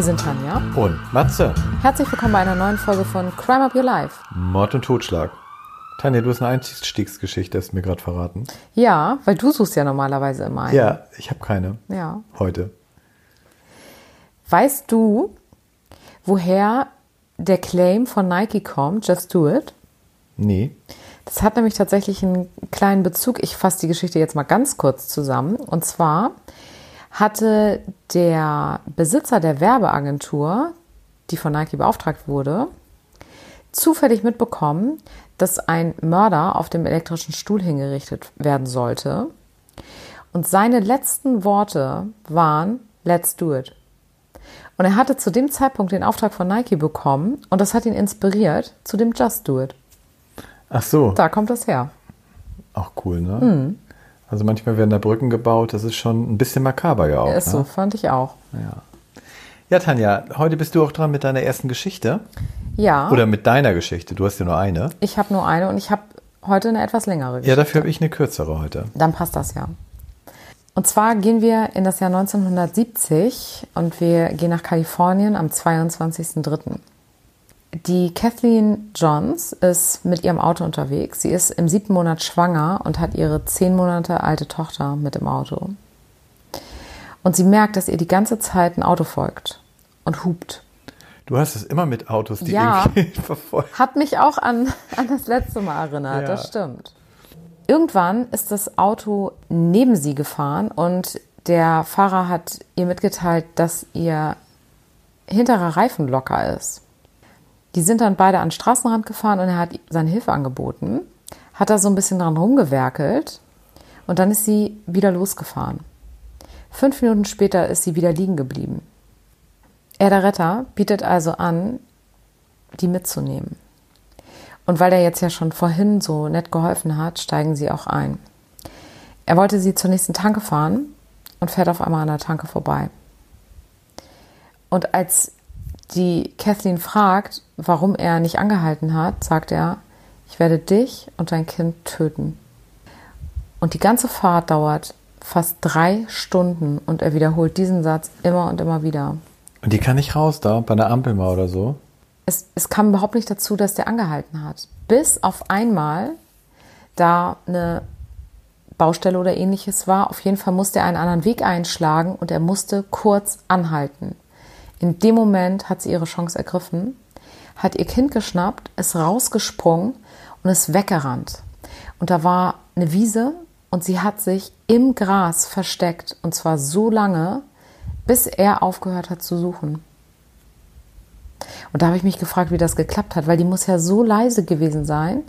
Hier sind Tanja und Matze. Herzlich willkommen bei einer neuen Folge von Crime Up Your Life. Mord und Totschlag. Tanja, du hast eine Einstiegsgeschichte, hast du mir gerade verraten. Ja, weil du suchst ja normalerweise immer eine. Ja, ich habe keine. Ja. Heute. Weißt du, woher der Claim von Nike kommt, Just Do It? Nee. Das hat nämlich tatsächlich einen kleinen Bezug. Ich fasse die Geschichte jetzt mal ganz kurz zusammen. Und zwar hatte der Besitzer der Werbeagentur, die von Nike beauftragt wurde, zufällig mitbekommen, dass ein Mörder auf dem elektrischen Stuhl hingerichtet werden sollte. Und seine letzten Worte waren, let's do it. Und er hatte zu dem Zeitpunkt den Auftrag von Nike bekommen und das hat ihn inspiriert zu dem Just Do It. Ach so. Da kommt das her. Auch cool, ne? Mhm. Also manchmal werden da Brücken gebaut, das ist schon ein bisschen makaber ja auch. Ist ne? so, fand ich auch. Ja. Ja, Tanja, heute bist du auch dran mit deiner ersten Geschichte. Ja. Oder mit deiner Geschichte. Du hast ja nur eine. Ich habe nur eine und ich habe heute eine etwas längere Geschichte. Ja, dafür habe ich eine kürzere heute. Dann passt das ja. Und zwar gehen wir in das Jahr 1970 und wir gehen nach Kalifornien am 22.03. Die Kathleen Johns ist mit ihrem Auto unterwegs. Sie ist im siebten Monat schwanger und hat ihre zehn Monate alte Tochter mit im Auto. Und sie merkt, dass ihr die ganze Zeit ein Auto folgt und hupt. Du hast es immer mit Autos, die Ja. irgendwie verfolgen. Hat mich auch an, an das letzte Mal erinnert, Ja. das stimmt. Irgendwann ist das Auto neben sie gefahren und der Fahrer hat ihr mitgeteilt, dass ihr hinterer Reifen locker ist. Die sind dann beide an den Straßenrand gefahren und er hat seine Hilfe angeboten, hat da so ein bisschen dran rumgewerkelt und dann ist sie wieder losgefahren. Fünf Minuten später ist sie wieder liegen geblieben. Er, der Retter, bietet also an, die mitzunehmen. Und weil er jetzt ja schon vorhin so nett geholfen hat, steigen sie auch ein. Er wollte sie zur nächsten Tanke fahren und fährt auf einmal an der Tanke vorbei. Und als die Kathleen fragt, warum er nicht angehalten hat, sagt er, ich werde dich und dein Kind töten. Und die ganze Fahrt dauert fast drei Stunden und er wiederholt diesen Satz immer und immer wieder. Und die kann nicht raus da, bei einer Ampel mal oder so. es, es kam überhaupt nicht dazu, dass der angehalten hat. Bis auf einmal da eine Baustelle oder ähnliches war. Auf jeden Fall musste er einen anderen Weg einschlagen und er musste kurz anhalten. In dem Moment hat sie ihre Chance ergriffen, hat ihr Kind geschnappt, ist rausgesprungen und ist weggerannt. Und da war eine Wiese und sie hat sich im Gras versteckt und zwar so lange, bis er aufgehört hat zu suchen. Und da habe ich mich gefragt, wie das geklappt hat, weil die muss ja so leise gewesen sein.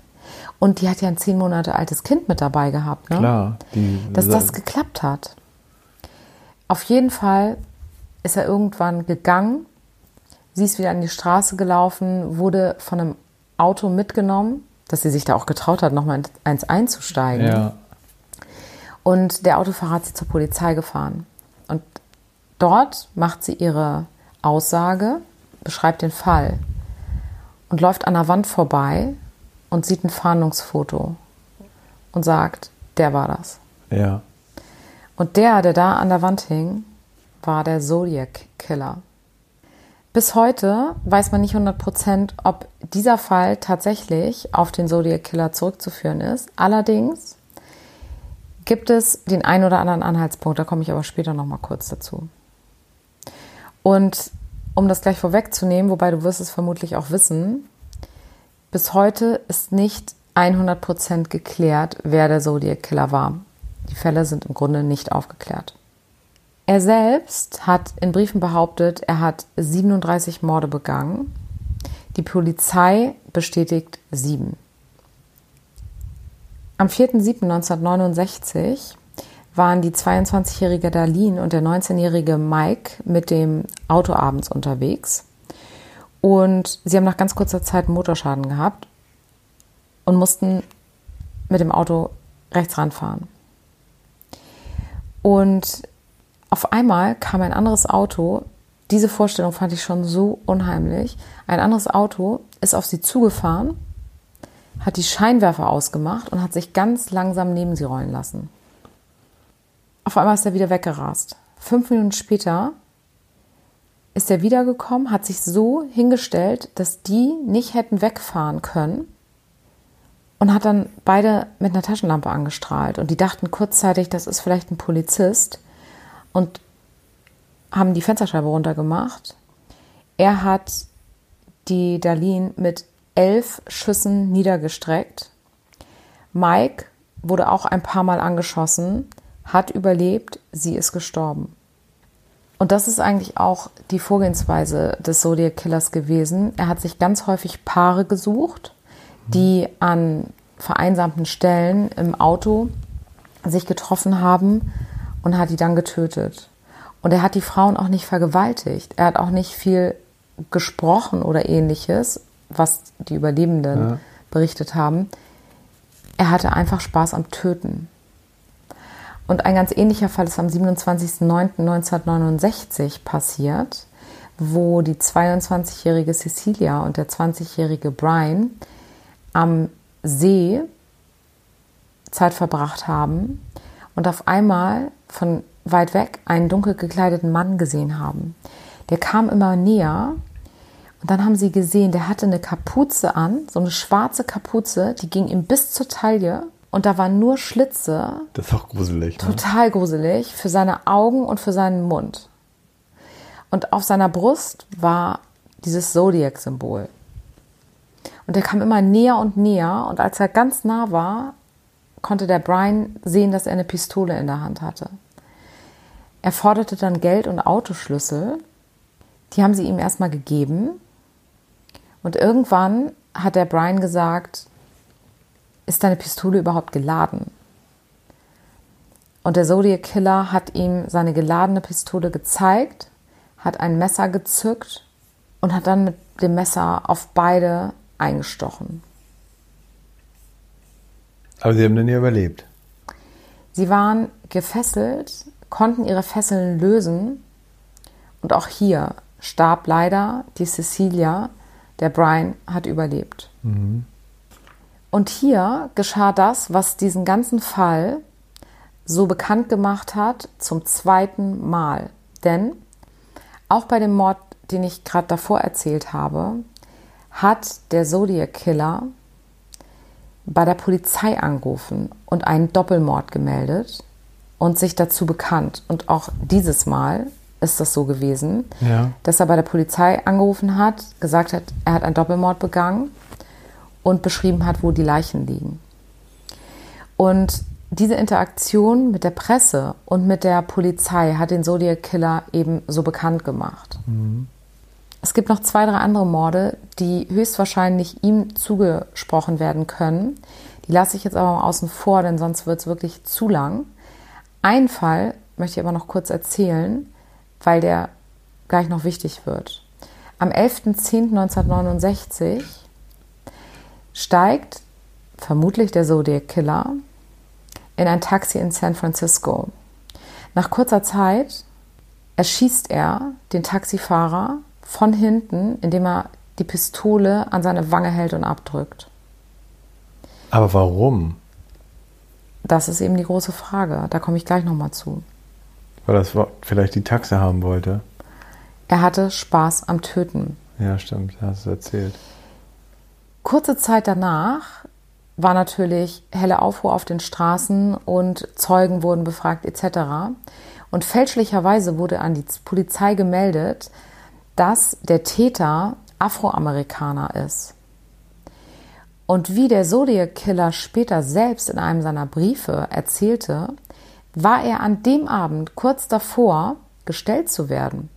Und die hat ja ein zehn Monate altes Kind mit dabei gehabt, ne? Klar. Die, Dass das geklappt hat. Auf jeden Fall ist er irgendwann gegangen. Sie ist wieder an die Straße gelaufen, wurde von einem Auto mitgenommen, dass sie sich da auch getraut hat, nochmal in eins einzusteigen. ja. Und der Autofahrer hat sie zur Polizei gefahren. Und dort macht sie ihre Aussage, beschreibt den Fall und läuft an der Wand vorbei und sieht ein Fahndungsfoto und sagt, der war das. Ja. Und der, der da an der Wand hing, war der Zodiac Killer. Bis heute weiß man nicht 100%, ob dieser Fall tatsächlich auf den Zodiac Killer zurückzuführen ist. Allerdings gibt es den einen oder anderen Anhaltspunkt, da komme ich aber später noch mal kurz dazu. Und um das gleich vorwegzunehmen, wobei du wirst es vermutlich auch wissen, bis heute ist nicht 100% geklärt, wer der Zodiac Killer war. Die Fälle sind im Grunde nicht aufgeklärt. Er selbst hat in Briefen behauptet, er hat 37 Morde begangen. Die Polizei bestätigt sieben. Am 4.7.1969 waren die 22-jährige Darlene und der 19-jährige Mike mit dem Auto abends unterwegs. Und sie haben nach ganz kurzer Zeit einen Motorschaden gehabt und mussten mit dem Auto rechts ranfahren. Und auf einmal kam ein anderes Auto. Diese Vorstellung fand ich schon so unheimlich. Ein anderes Auto ist auf sie zugefahren, hat die Scheinwerfer ausgemacht und hat sich ganz langsam neben sie rollen lassen. Auf einmal ist er wieder weggerast. Fünf Minuten später ist er wiedergekommen, hat sich so hingestellt, dass die nicht hätten wegfahren können und hat dann beide mit einer Taschenlampe angestrahlt. Und die dachten kurzzeitig, das ist vielleicht ein Polizist und haben die Fensterscheibe runtergemacht. Er hat die Darlene mit elf Schüssen niedergestreckt. Mike wurde auch ein paar Mal angeschossen, hat überlebt, sie ist gestorben. Und das ist eigentlich auch die Vorgehensweise des Zodiac Killers gewesen. Er hat sich ganz häufig Paare gesucht, die an vereinsamten Stellen im Auto sich getroffen haben und hat die dann getötet. Und er hat die Frauen auch nicht vergewaltigt. Er hat auch nicht viel gesprochen oder ähnliches, was die Überlebenden ja. berichtet haben. Er hatte einfach Spaß am Töten. Und ein ganz ähnlicher Fall ist am 27.09.1969 passiert, wo die 22-jährige Cecilia und der 20-jährige Brian am See Zeit verbracht haben und auf einmal von weit weg einen dunkel gekleideten Mann gesehen haben. Der kam immer näher und dann haben sie gesehen, der hatte eine Kapuze an, so eine schwarze Kapuze, die ging ihm bis zur Taille und da waren nur Schlitze. Das ist auch gruselig. Ne? Total gruselig für seine Augen und für seinen Mund. Und auf seiner Brust war dieses Zodiac-Symbol. Und er kam immer näher und näher. Und als er ganz nah war, konnte der Brian sehen, dass er eine Pistole in der Hand hatte. Er forderte dann Geld und Autoschlüssel. Die haben sie ihm erstmal gegeben. Und irgendwann hat der Brian gesagt, ist deine Pistole überhaupt geladen? Und der Zodiac Killer hat ihm seine geladene Pistole gezeigt, hat ein Messer gezückt und hat dann mit dem Messer auf beide eingestochen. Aber sie haben dann ja überlebt. Sie waren gefesselt, konnten ihre Fesseln lösen und auch hier starb leider die Cecilia. Der Brian hat überlebt. Mhm. Und hier geschah das, was diesen ganzen Fall so bekannt gemacht hat, zum zweiten Mal. Denn auch bei dem Mord, den ich gerade davor erzählt habe, hat der Zodiac Killer bei der Polizei angerufen und einen Doppelmord gemeldet und sich dazu bekannt. Und auch dieses Mal ist das so gewesen, ja. dass er bei der Polizei angerufen hat, gesagt hat, er hat einen Doppelmord begangen und beschrieben hat, wo die Leichen liegen. Und diese Interaktion mit der Presse und mit der Polizei hat den Zodiac Killer eben so bekannt gemacht. Mhm. Es gibt noch zwei, drei andere Morde, die höchstwahrscheinlich ihm zugesprochen werden können. Die lasse ich jetzt aber mal außen vor, denn sonst wird es wirklich zu lang. Einen Fall möchte ich aber noch kurz erzählen, weil der gleich noch wichtig wird. Am 11.10.1969 steigt vermutlich der Zodiac Killer in ein Taxi in San Francisco. Nach kurzer Zeit erschießt er den Taxifahrer von hinten, indem er die Pistole an seine Wange hält und abdrückt. Aber warum? Das ist eben die große Frage. Da komme ich gleich nochmal zu. Weil das vielleicht die Taxe haben wollte. Er hatte Spaß am Töten. Ja, stimmt, hast du erzählt. Kurze Zeit danach war natürlich helle Aufruhr auf den Straßen und Zeugen wurden befragt etc. Und fälschlicherweise wurde an die Polizei gemeldet, dass der Täter Afroamerikaner ist. Und wie der Zodiac Killer später selbst in einem seiner Briefe erzählte, war er an dem Abend kurz davor, gestellt zu werden.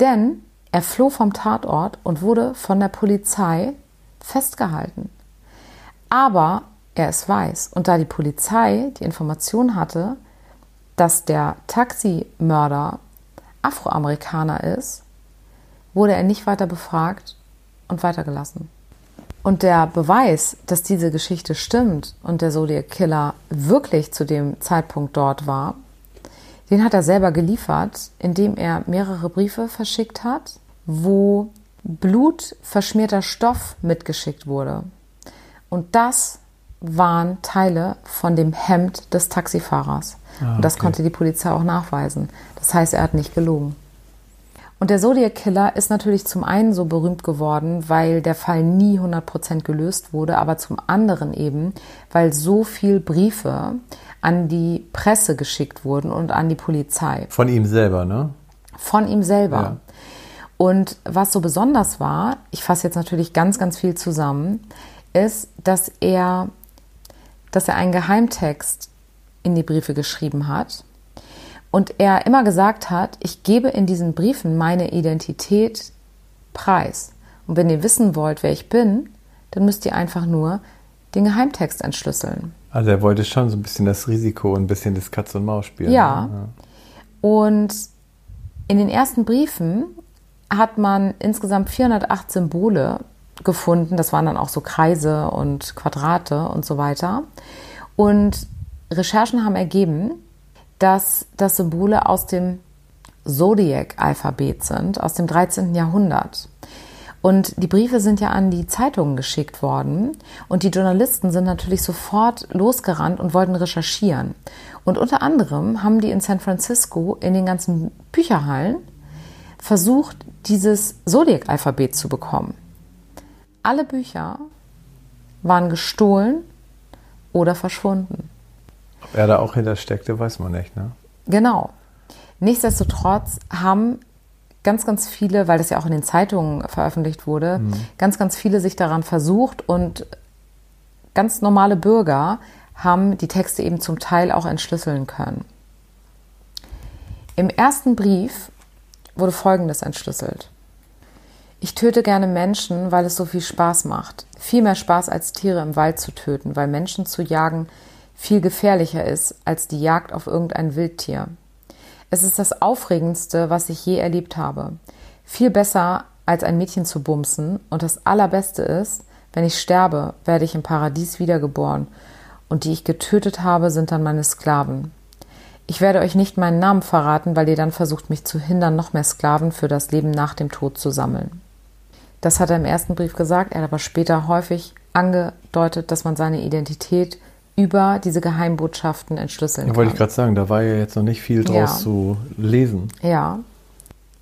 Denn er floh vom Tatort und wurde von der Polizei festgehalten. Aber er ist weiß und da die Polizei die Information hatte, dass der Taximörder Afroamerikaner ist, wurde er nicht weiter befragt und weitergelassen. Und der Beweis, dass diese Geschichte stimmt und der Zodiac Killer wirklich zu dem Zeitpunkt dort war, den hat er selber geliefert, indem er mehrere Briefe verschickt hat, wo blutverschmierter Stoff mitgeschickt wurde. Und das waren Teile von dem Hemd des Taxifahrers. Ah, okay. Und das konnte die Polizei auch nachweisen. Das heißt, er hat nicht gelogen. Und der Zodiac Killer ist natürlich zum einen so berühmt geworden, weil der Fall nie 100% gelöst wurde, aber zum anderen eben, weil so viel Briefe an die Presse geschickt wurden und an die Polizei. Von ihm selber, ne? Von ihm selber. Ja. Und was so besonders war, ich fasse jetzt natürlich ganz, ganz viel zusammen, ist, dass er, dass er einen Geheimtext in die Briefe geschrieben hat und er immer gesagt hat, ich gebe in diesen Briefen meine Identität preis. Und wenn ihr wissen wollt, wer ich bin, dann müsst ihr einfach nur den Geheimtext entschlüsseln. Also er wollte schon so ein bisschen das Risiko und ein bisschen das Katz und Maus spielen. Ja. Ne? ja. Und in den ersten Briefen hat man insgesamt 408 Symbole gefunden. Das waren dann auch so Kreise und Quadrate und so weiter. Und Recherchen haben ergeben, dass das Symbole aus dem Zodiac-Alphabet sind, aus dem 13. Jahrhundert. Und die Briefe sind ja an die Zeitungen geschickt worden und die Journalisten sind natürlich sofort losgerannt und wollten recherchieren. Und unter anderem haben die in San Francisco in den ganzen Bücherhallen versucht, dieses Zodiac-Alphabet zu bekommen. Alle Bücher waren gestohlen oder verschwunden. Ob er da auch hintersteckte, weiß man nicht, ne? Genau. Nichtsdestotrotz haben ganz, ganz viele, weil das ja auch in den Zeitungen veröffentlicht wurde, mhm. ganz, ganz viele sich daran versucht und ganz normale Bürger haben die Texte eben zum Teil auch entschlüsseln können. Im ersten Brief wurde Folgendes entschlüsselt. Ich töte gerne Menschen, weil es so viel Spaß macht. Viel mehr Spaß als Tiere im Wald zu töten, weil Menschen zu jagen viel gefährlicher ist als die Jagd auf irgendein Wildtier. Es ist das Aufregendste, was ich je erlebt habe. Viel besser als ein Mädchen zu bumsen und das Allerbeste ist, wenn ich sterbe, werde ich im Paradies wiedergeboren und die ich getötet habe, sind dann meine Sklaven. Ich werde euch nicht meinen Namen verraten, weil ihr dann versucht, mich zu hindern, noch mehr Sklaven für das Leben nach dem Tod zu sammeln. Das hat er im ersten Brief gesagt, er hat aber später häufig angedeutet, dass man seine Identität über diese Geheimbotschaften entschlüsseln ja, Wollte ich gerade sagen, da war ja jetzt noch nicht viel draus ja. zu lesen. Ja.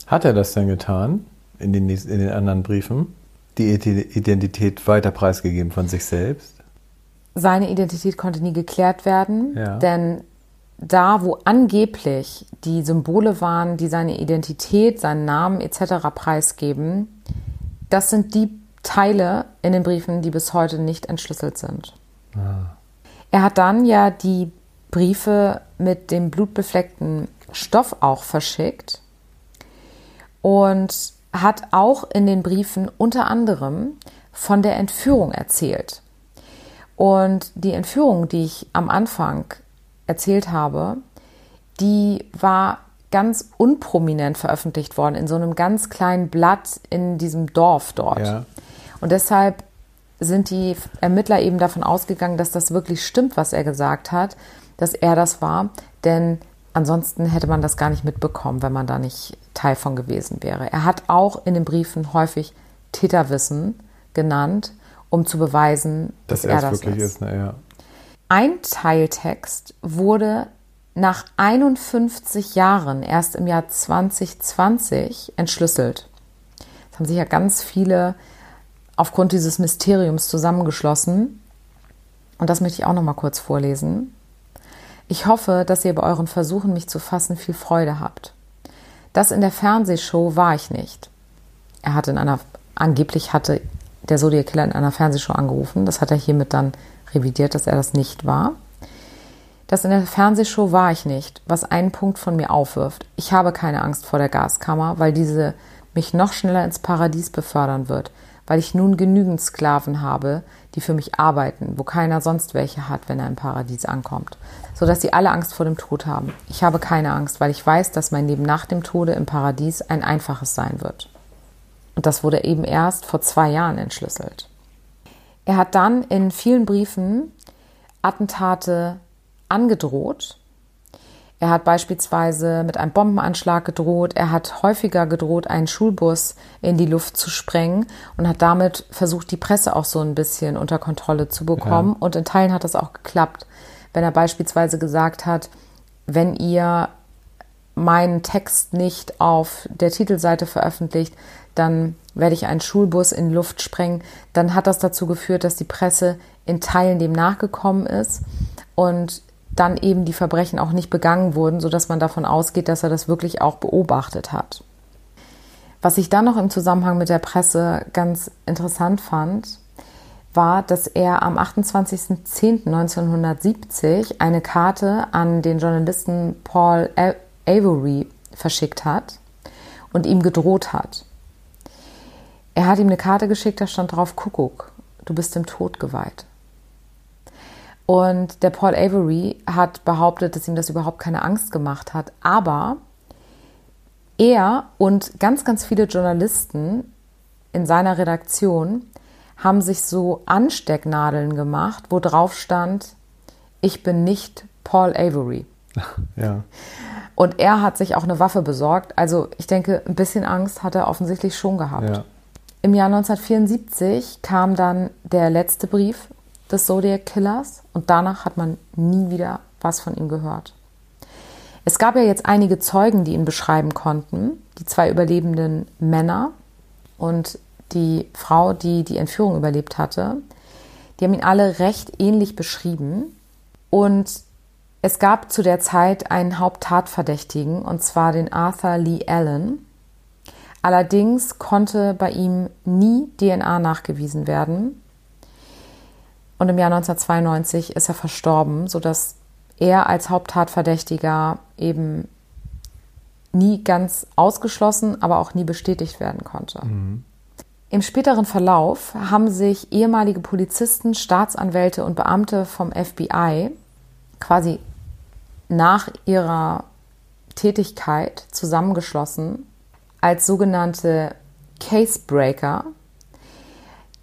Hat er das denn getan in den, in den anderen Briefen? Die Identität weiter preisgegeben von sich selbst? Seine Identität konnte nie geklärt werden, ja. denn da, wo angeblich die Symbole waren, die seine Identität, seinen Namen etc. preisgeben, das sind die Teile in den Briefen, die bis heute nicht entschlüsselt sind. Ah. Er hat dann ja die Briefe mit dem blutbefleckten Stoff auch verschickt und hat auch in den Briefen unter anderem von der Entführung erzählt. Und die Entführung, die ich am Anfang erzählt habe, die war ganz unprominent veröffentlicht worden in so einem ganz kleinen Blatt in diesem Dorf dort. Ja. Und deshalb sind die Ermittler eben davon ausgegangen, dass das wirklich stimmt, was er gesagt hat, dass er das war. Denn ansonsten hätte man das gar nicht mitbekommen, wenn man da nicht Teil von gewesen wäre. Er hat auch in den Briefen häufig Täterwissen genannt, um zu beweisen, dass, dass er das wirklich ist. ist ne? ja. Ein Teiltext wurde nach 51 Jahren, erst im Jahr 2020, entschlüsselt. Das haben sich ja ganz viele aufgrund dieses Mysteriums zusammengeschlossen. Und das möchte ich auch noch mal kurz vorlesen. Ich hoffe, dass ihr bei euren Versuchen, mich zu fassen, viel Freude habt. Das in der Fernsehshow war ich nicht. Er hatte in einer, angeblich hatte der Zodiac Killer in einer Fernsehshow angerufen. Das hat er hiermit dann revidiert, dass er das nicht war. Das in der Fernsehshow war ich nicht, was einen Punkt von mir aufwirft. Ich habe keine Angst vor der Gaskammer, weil diese mich noch schneller ins Paradies befördern wird weil ich nun genügend Sklaven habe, die für mich arbeiten, wo keiner sonst welche hat, wenn er im Paradies ankommt, so dass sie alle Angst vor dem Tod haben. Ich habe keine Angst, weil ich weiß, dass mein Leben nach dem Tode im Paradies ein einfaches sein wird. Und das wurde eben erst vor zwei Jahren entschlüsselt. Er hat dann in vielen Briefen Attentate angedroht er hat beispielsweise mit einem Bombenanschlag gedroht. Er hat häufiger gedroht, einen Schulbus in die Luft zu sprengen und hat damit versucht, die Presse auch so ein bisschen unter Kontrolle zu bekommen. Ja. Und in Teilen hat das auch geklappt. Wenn er beispielsweise gesagt hat, wenn ihr meinen Text nicht auf der Titelseite veröffentlicht, dann werde ich einen Schulbus in Luft sprengen. Dann hat das dazu geführt, dass die Presse in Teilen dem nachgekommen ist und dann eben die Verbrechen auch nicht begangen wurden, sodass man davon ausgeht, dass er das wirklich auch beobachtet hat. Was ich dann noch im Zusammenhang mit der Presse ganz interessant fand, war, dass er am 28.10.1970 eine Karte an den Journalisten Paul Avery verschickt hat und ihm gedroht hat. Er hat ihm eine Karte geschickt, da stand drauf Kuckuck, du bist dem Tod geweiht. Und der Paul Avery hat behauptet, dass ihm das überhaupt keine Angst gemacht hat. Aber er und ganz, ganz viele Journalisten in seiner Redaktion haben sich so Anstecknadeln gemacht, wo drauf stand, ich bin nicht Paul Avery. Ja. Und er hat sich auch eine Waffe besorgt. Also ich denke, ein bisschen Angst hat er offensichtlich schon gehabt. Ja. Im Jahr 1974 kam dann der letzte Brief des Zodiac Killers und danach hat man nie wieder was von ihm gehört. Es gab ja jetzt einige Zeugen, die ihn beschreiben konnten, die zwei überlebenden Männer und die Frau, die die Entführung überlebt hatte. Die haben ihn alle recht ähnlich beschrieben und es gab zu der Zeit einen Haupttatverdächtigen und zwar den Arthur Lee Allen. Allerdings konnte bei ihm nie DNA nachgewiesen werden und im Jahr 1992 ist er verstorben, sodass er als Haupttatverdächtiger eben nie ganz ausgeschlossen, aber auch nie bestätigt werden konnte. Mhm. Im späteren Verlauf haben sich ehemalige Polizisten, Staatsanwälte und Beamte vom FBI quasi nach ihrer Tätigkeit zusammengeschlossen als sogenannte Casebreaker,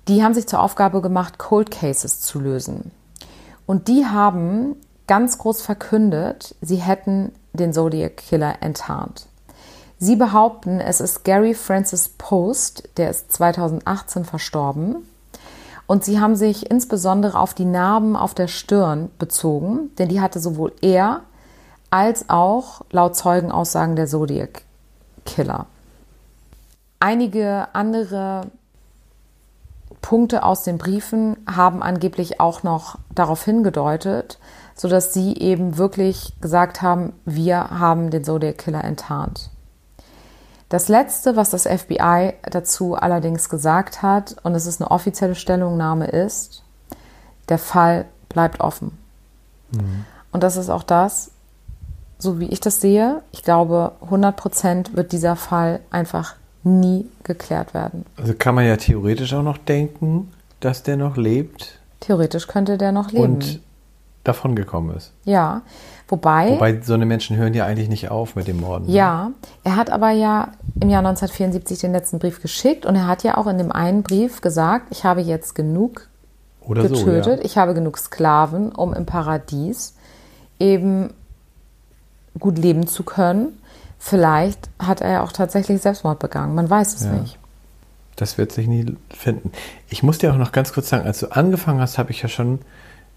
die haben sich zur Aufgabe gemacht, Cold Cases zu lösen. Und die haben ganz groß verkündet, sie hätten den Zodiac Killer enttarnt. Sie behaupten, es ist Gary Francis Post, der ist 2018 verstorben. Und sie haben sich insbesondere auf die Narben auf der Stirn bezogen, denn die hatte sowohl er als auch laut Zeugenaussagen der Zodiac Killer. Einige andere Punkte aus den Briefen haben angeblich auch noch darauf hingedeutet, sodass sie eben wirklich gesagt haben, wir haben den Zodiac Killer enttarnt. Das letzte, was das FBI dazu allerdings gesagt hat, und es ist eine offizielle Stellungnahme, ist, der Fall bleibt offen. Mhm. Und das ist auch das, so wie ich das sehe. Ich glaube, 100 Prozent wird dieser Fall einfach nie geklärt werden. Also kann man ja theoretisch auch noch denken, dass der noch lebt. Theoretisch könnte der noch leben. Und davon gekommen ist. Ja, wobei. Wobei so eine Menschen hören ja eigentlich nicht auf mit dem Morden. ne? Ja, er hat aber ja im Jahr 1974 den letzten Brief geschickt und er hat ja auch in dem einen Brief gesagt, ich habe jetzt genug Oder getötet, so. Ja. ich habe genug Sklaven, um im Paradies eben gut leben zu können. Vielleicht hat er ja auch tatsächlich Selbstmord begangen, man weiß es Ja. nicht. Das wird sich nie finden. Ich muss dir auch noch ganz kurz sagen, als du angefangen hast, habe ich ja schon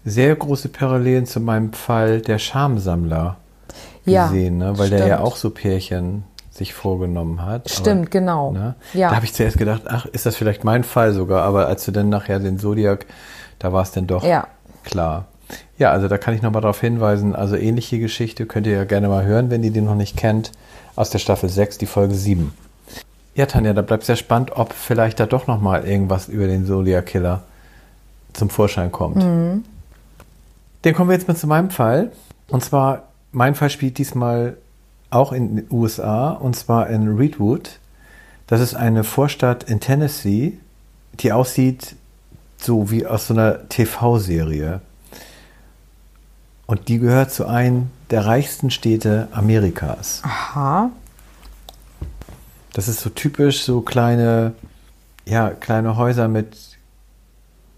sehr große Parallelen zu meinem Fall der Schamsammler Ja, gesehen, ne? weil der ja stimmt. auch so Pärchen sich vorgenommen hat. Stimmt, genau. Ne? Ja. Da habe ich zuerst gedacht, ach, ist das vielleicht mein Fall sogar, aber als du dann nachher den Zodiac, da war es dann doch Ja. klar. Ja, also da kann ich nochmal darauf hinweisen, also ähnliche Geschichte könnt ihr ja gerne mal hören, wenn ihr die noch nicht kennt, aus der Staffel 6, die Folge 7. Ja, Tanja, da bleibt sehr spannend, ob vielleicht da doch nochmal irgendwas über den Zodiac Killer zum Vorschein kommt. Mhm. Dann kommen wir jetzt mal zu meinem Fall. Und zwar, mein Fall spielt diesmal auch in den USA, und zwar in Reedwood. Das ist eine Vorstadt in Tennessee, die aussieht so wie aus so einer TV-Serie. Und die gehört zu einem der reichsten Städte Amerikas. Aha. Das ist so typisch, so kleine, ja, kleine Häuser mit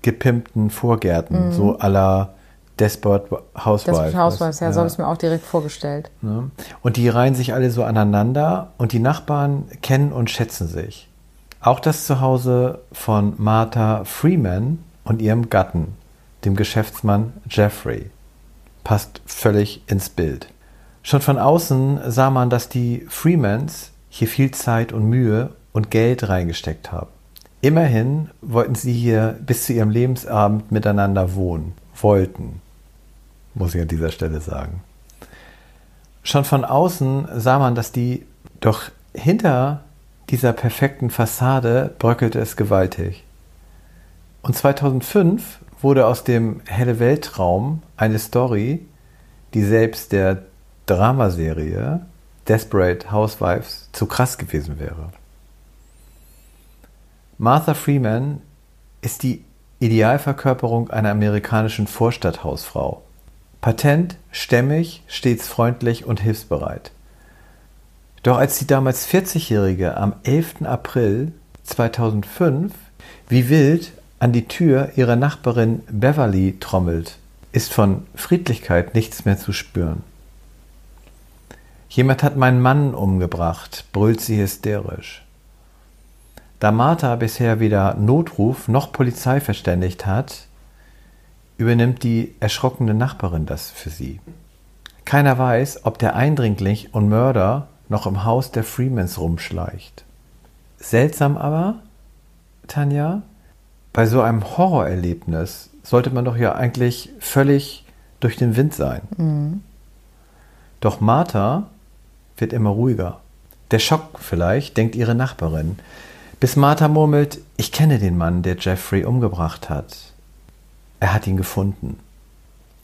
gepimpten Vorgärten, so à la Desperate Housewives. Mhm. Das Hausweis, ja, Ja. so habe ich es mir auch direkt vorgestellt. Ne? Und die reihen sich alle so aneinander und die Nachbarn kennen und schätzen sich. Auch das Zuhause von Martha Freeman und ihrem Gatten, dem Geschäftsmann Jeffrey, passt völlig ins Bild. Schon von außen sah man, dass die Freemans hier viel Zeit und Mühe und Geld reingesteckt haben. Immerhin wollten sie hier bis zu ihrem Lebensabend miteinander wohnen. Wollten, muss ich an dieser Stelle sagen. Schon von außen sah man, dass die, doch hinter dieser perfekten Fassade bröckelte es gewaltig. Und 2005 wurde aus dem helle Weltraum eine Story, die selbst der Dramaserie Desperate Housewives zu krass gewesen wäre. Martha Freeman ist die Idealverkörperung einer amerikanischen Vorstadthausfrau. Patent, stämmig, stets freundlich und hilfsbereit. Doch als die damals 40-Jährige am 11. April 2005 wie wild an die Tür ihrer Nachbarin Beverly trommelt, ist von Friedlichkeit nichts mehr zu spüren. Jemand hat meinen Mann umgebracht, brüllt sie hysterisch. Da Martha bisher weder Notruf noch Polizei verständigt hat, übernimmt die erschrockene Nachbarin das für sie. Keiner weiß, ob der Eindringling und Mörder noch im Haus der Freemans rumschleicht. Seltsam aber, Tanja, bei so einem Horrorerlebnis sollte man doch ja eigentlich völlig durch den Wind sein. Mhm. Doch Martha wird immer ruhiger. Der Schock vielleicht, denkt ihre Nachbarin, bis Martha murmelt, ich kenne den Mann, der Jeffrey umgebracht hat. Er hat ihn gefunden.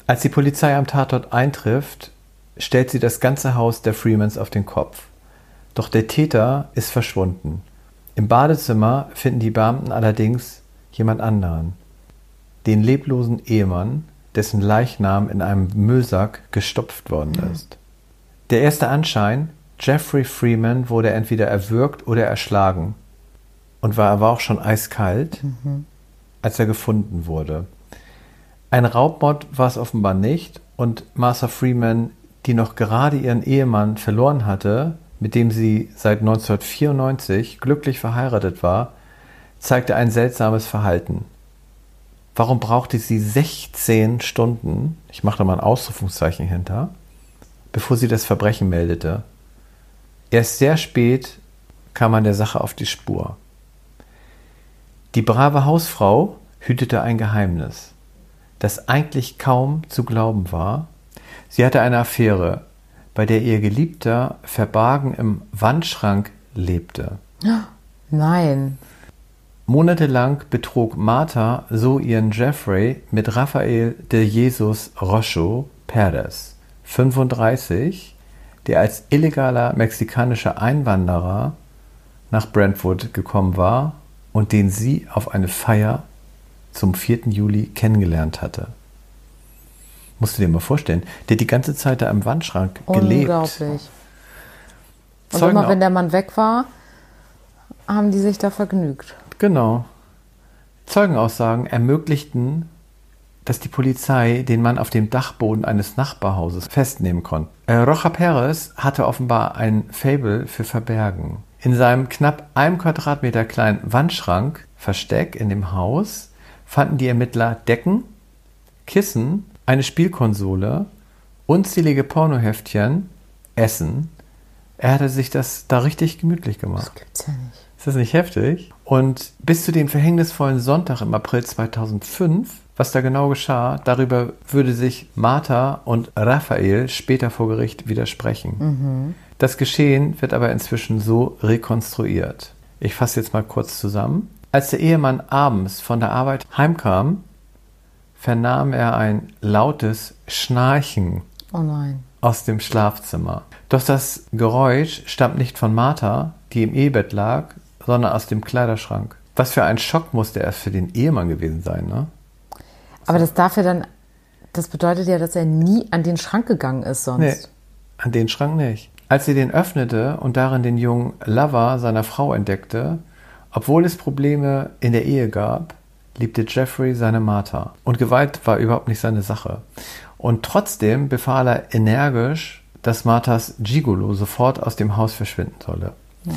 Als die Polizei am Tatort eintrifft, stellt sie das ganze Haus der Freemans auf den Kopf. Doch der Täter ist verschwunden. Im Badezimmer finden die Beamten allerdings jemand anderen. Den leblosen Ehemann, dessen Leichnam in einem Müllsack gestopft worden ist. Der erste Anschein, Jeffrey Freeman wurde entweder erwürgt oder erschlagen und war aber auch schon eiskalt, mhm. als er gefunden wurde. Ein Raubmord war es offenbar nicht und Martha Freeman, die noch gerade ihren Ehemann verloren hatte, mit dem sie seit 1994 glücklich verheiratet war, zeigte ein seltsames Verhalten. Warum brauchte sie 16 Stunden, ich mache da mal ein Ausrufungszeichen hinter, bevor sie das Verbrechen meldete? Erst sehr spät kam man der Sache auf die Spur. Die brave Hausfrau hütete ein Geheimnis, das eigentlich kaum zu glauben war. Sie hatte eine Affäre, bei der ihr Geliebter verbargen im Wandschrank lebte. Nein. Monatelang betrug Martha so ihren Jeffrey mit Rafael de Jesus Rocho Perez, 35, der als illegaler mexikanischer Einwanderer nach Brentwood gekommen war und den sie auf eine Feier zum 4. Juli kennengelernt hatte. Musst du dir mal vorstellen, der die ganze Zeit da im Wandschrank gelebt. Unglaublich. Und Zeugen immer wenn der Mann weg war, haben die sich da vergnügt. Genau. Zeugenaussagen ermöglichten, dass die Polizei den Mann auf dem Dachboden eines Nachbarhauses festnehmen konnte. Äh, Rocha Perez hatte offenbar ein Fable für Verbergen. In seinem knapp einem Quadratmeter kleinen Wandschrank, Versteck in dem Haus, fanden die Ermittler Decken, Kissen, eine Spielkonsole, unzählige Pornoheftchen, Essen. Er hatte sich das da richtig gemütlich gemacht. Das gibt's ja nicht. Ist das nicht heftig? Und bis zu dem verhängnisvollen Sonntag im April 2005, was da genau geschah, darüber würde sich Martha und Raphael später vor Gericht widersprechen. Mhm. Das Geschehen wird aber inzwischen so rekonstruiert. Ich fasse jetzt mal kurz zusammen. Als der Ehemann abends von der Arbeit heimkam, vernahm er ein lautes Schnarchen oh aus dem Schlafzimmer. Doch das Geräusch stammt nicht von Martha, die im Ehebett lag, sondern aus dem Kleiderschrank. Was für ein Schock musste er für den Ehemann gewesen sein, ne? Aber das darf ja dann, das bedeutet ja, dass er nie an den Schrank gegangen ist sonst. Nee, an den Schrank nicht. Als sie den öffnete und darin den jungen Lover seiner Frau entdeckte, obwohl es Probleme in der Ehe gab, liebte Jeffrey seine Martha. Und Gewalt war überhaupt nicht seine Sache. Und trotzdem befahl er energisch, dass Marthas Gigolo sofort aus dem Haus verschwinden solle. Ja.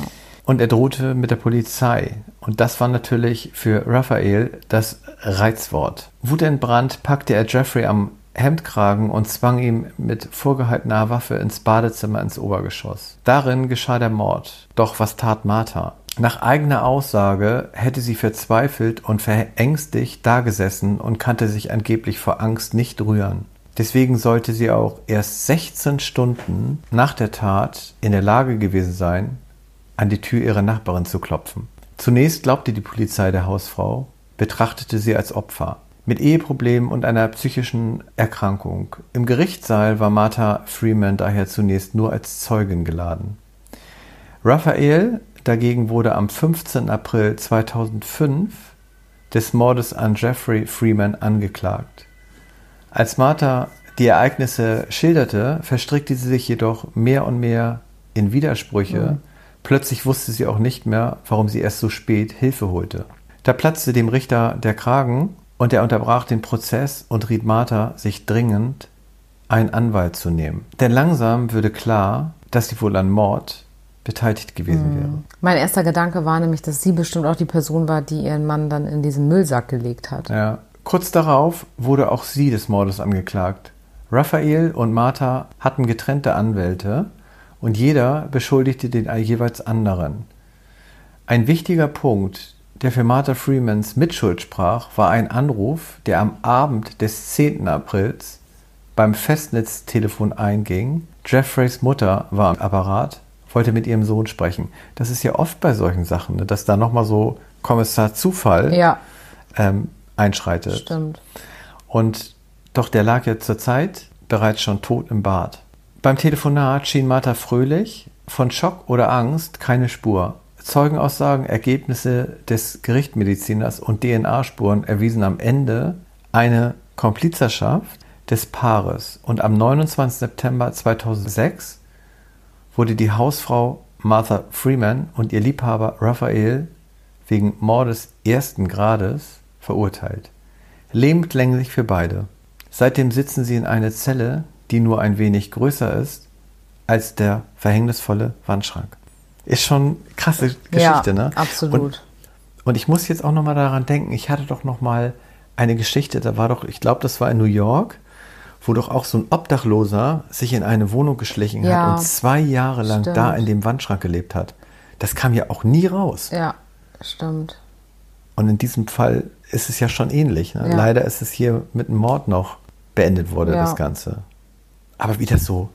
Und er drohte mit der Polizei. Und das war natürlich für Raphael das Reizwort. Wutentbrannt packte er Jeffrey am Hemdkragen und zwang ihn mit vorgehaltener Waffe ins Badezimmer ins Obergeschoss. Darin geschah der Mord. Doch was tat Martha? Nach eigener Aussage hätte sie verzweifelt und verängstigt dagesessen und kannte sich angeblich vor Angst nicht rühren. Deswegen sollte sie auch erst 16 Stunden nach der Tat in der Lage gewesen sein, an die Tür ihrer Nachbarin zu klopfen. Zunächst glaubte die Polizei der Hausfrau, betrachtete sie als Opfer mit Eheproblemen und einer psychischen Erkrankung. Im Gerichtssaal war Martha Freeman daher zunächst nur als Zeugin geladen. Raphael dagegen wurde am 15. April 2005 des Mordes an Jeffrey Freeman angeklagt. Als Martha die Ereignisse schilderte, verstrickte sie sich jedoch mehr und mehr in Widersprüche. Mhm. Plötzlich wusste sie auch nicht mehr, warum sie erst so spät Hilfe holte. Da platzte dem Richter der Kragen und er unterbrach den Prozess und riet Martha, sich dringend einen Anwalt zu nehmen. Denn langsam würde klar, dass sie wohl an Mord beteiligt gewesen mhm. wäre. Mein erster Gedanke war nämlich, dass sie bestimmt auch die Person war, die ihren Mann dann in diesen Müllsack gelegt hat. Ja. Kurz darauf wurde auch sie des Mordes angeklagt. Raphael und Martha hatten getrennte Anwälte und jeder beschuldigte den jeweils anderen. Ein wichtiger Punkt, der für Martha Freemans Mitschuld sprach, war ein Anruf, der am Abend des 10. Aprils beim Festnetztelefon einging. Jeffreys Mutter war am Apparat, wollte mit ihrem Sohn sprechen. Das ist ja oft bei solchen Sachen, ne, dass da nochmal so Kommissar Zufall ja. ähm, einschreitet. Stimmt. Und doch der lag ja zur Zeit bereits schon tot im Bad. Beim Telefonat schien Martha fröhlich, von Schock oder Angst keine Spur. Zeugenaussagen, Ergebnisse des Gerichtsmediziners und DNA-Spuren erwiesen am Ende eine Komplizerschaft des Paares. Und am 29. September 2006 wurde die Hausfrau Martha Freeman und ihr Liebhaber Raphael wegen Mordes ersten Grades verurteilt. Lebenslänglich für beide. Seitdem sitzen sie in einer Zelle, die nur ein wenig größer ist als der verhängnisvolle Wandschrank. Ist schon krasse Geschichte, ja, ne? Absolut. Und, und ich muss jetzt auch nochmal daran denken, ich hatte doch nochmal eine Geschichte, da war doch, ich glaube, das war in New York, wo doch auch so ein Obdachloser sich in eine Wohnung geschlichen ja, hat und zwei Jahre lang stimmt. da in dem Wandschrank gelebt hat. Das kam ja auch nie raus. Ja, stimmt. Und in diesem Fall ist es ja schon ähnlich. Ne? Ja. Leider ist es hier mit einem Mord noch beendet wurde, das Ganze. Aber wie das so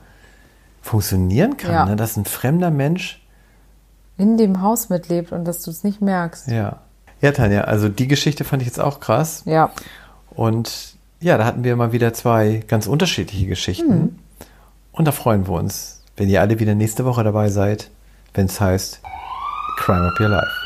funktionieren kann, ja. ne? dass ein fremder Mensch in dem Haus mitlebt und dass du es nicht merkst. Ja. Ja, Tanja, also die Geschichte fand ich jetzt auch krass. Ja. Und ja, da hatten wir mal wieder zwei ganz unterschiedliche Geschichten. Mhm. Und da freuen wir uns, wenn ihr alle wieder nächste Woche dabei seid, wenn es heißt Crime of Your Life.